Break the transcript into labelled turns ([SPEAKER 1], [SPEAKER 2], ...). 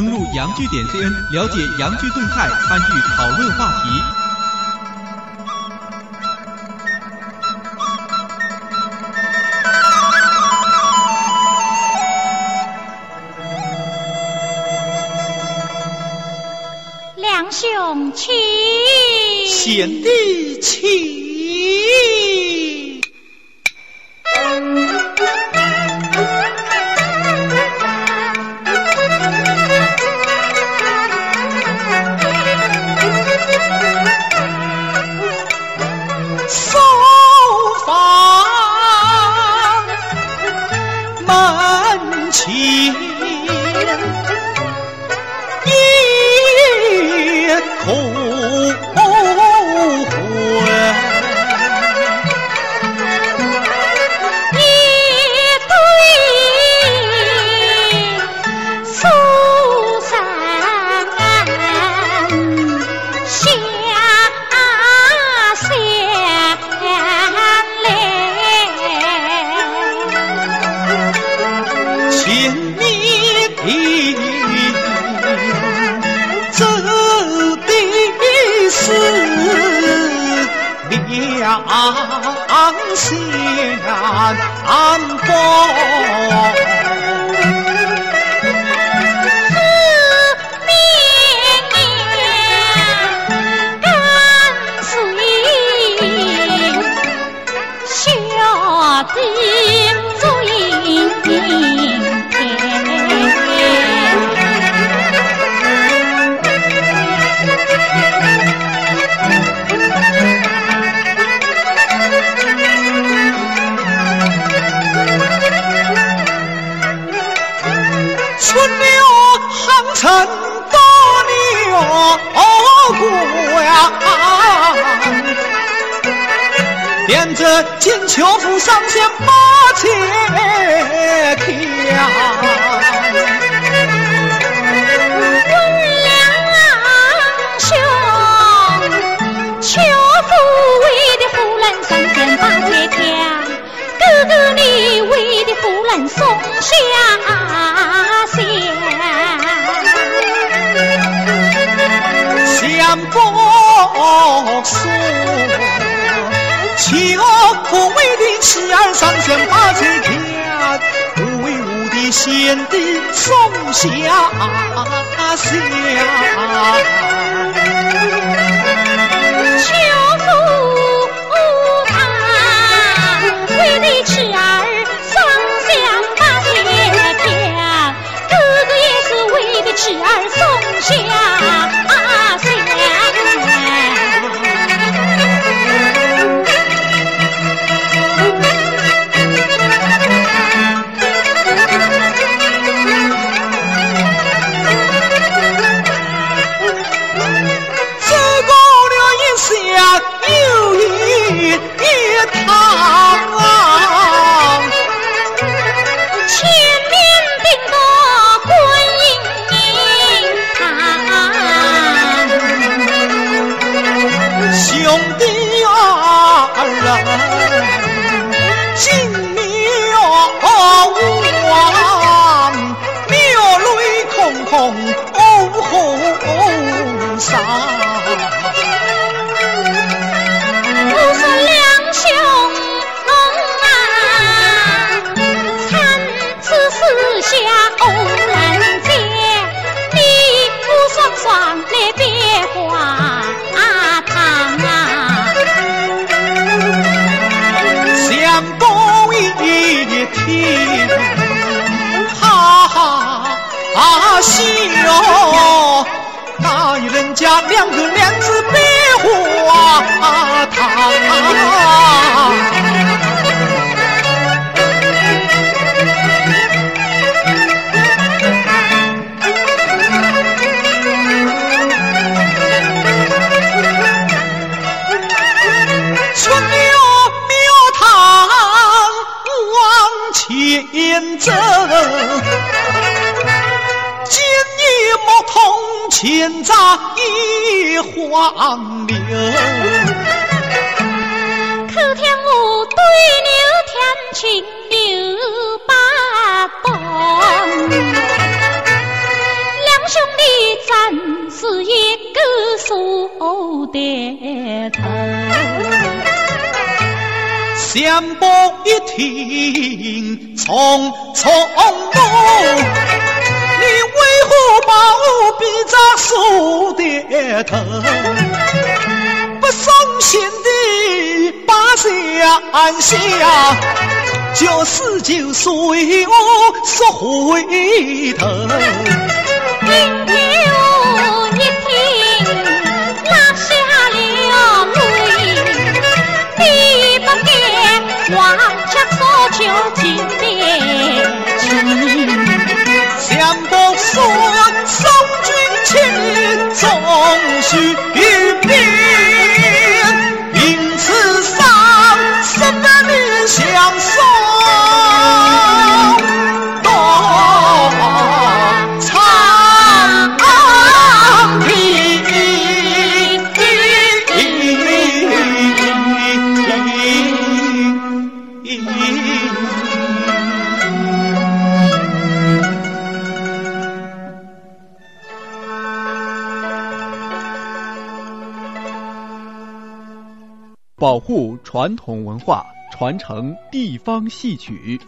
[SPEAKER 1] 登录阳剧点 C N，了解阳剧动态，参与讨论话题。
[SPEAKER 2] 两兄起，贤
[SPEAKER 3] 弟起。搜房门前临走的是两相逢。连着金秋府上八戒，温
[SPEAKER 2] 良，为的人天八，哥哥你为的人下香，
[SPEAKER 3] 相国送。七恶不为的妻儿上前把酒偏，不为我的贤弟送下香。下两个娘子拜花堂村里庙堂往前走千载已荒流
[SPEAKER 2] 可怜我对牛弹琴又把琴两兄弟怎是一个宿敌头
[SPEAKER 3] 相逢一听匆匆忙不伤心的把相下，就是就随我说回头。
[SPEAKER 1] 保护传统文化，传承地方戏曲。